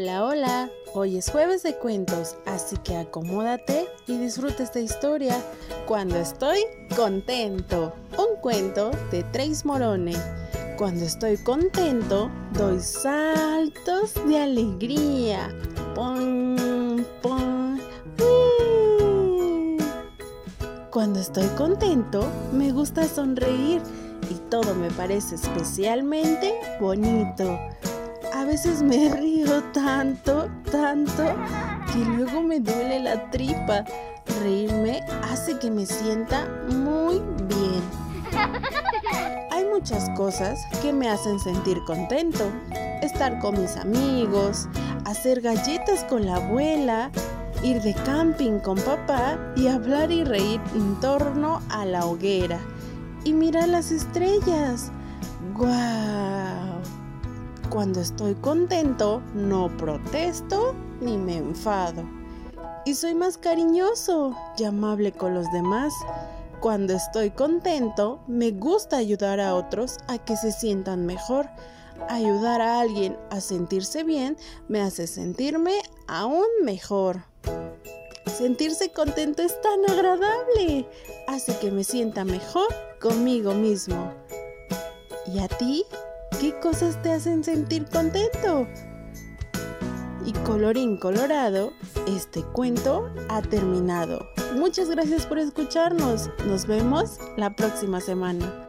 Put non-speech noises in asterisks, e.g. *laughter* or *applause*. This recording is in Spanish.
Hola, hola. Hoy es jueves de cuentos, así que acomódate y disfruta esta historia cuando estoy contento. Un cuento de Trace Morone. Cuando estoy contento, doy saltos de alegría. Cuando estoy contento, me gusta sonreír y todo me parece especialmente bonito. A veces me *laughs* río tanto, tanto, que luego me duele la tripa. Reírme hace que me sienta muy bien. Hay muchas cosas que me hacen sentir contento. Estar con mis amigos, hacer galletas con la abuela, ir de camping con papá y hablar y reír en torno a la hoguera y mirar las estrellas. ¡Guau! Cuando estoy contento, no protesto ni me enfado. Y soy más cariñoso y amable con los demás. Cuando estoy contento, me gusta ayudar a otros a que se sientan mejor. Ayudar a alguien a sentirse bien me hace sentirme aún mejor. Sentirse contento es tan agradable. Hace que me sienta mejor conmigo mismo. ¿Y a ti? ¿Qué cosas te hacen sentir contento? Y colorín colorado, este cuento ha terminado. Muchas gracias por escucharnos. Nos vemos la próxima semana.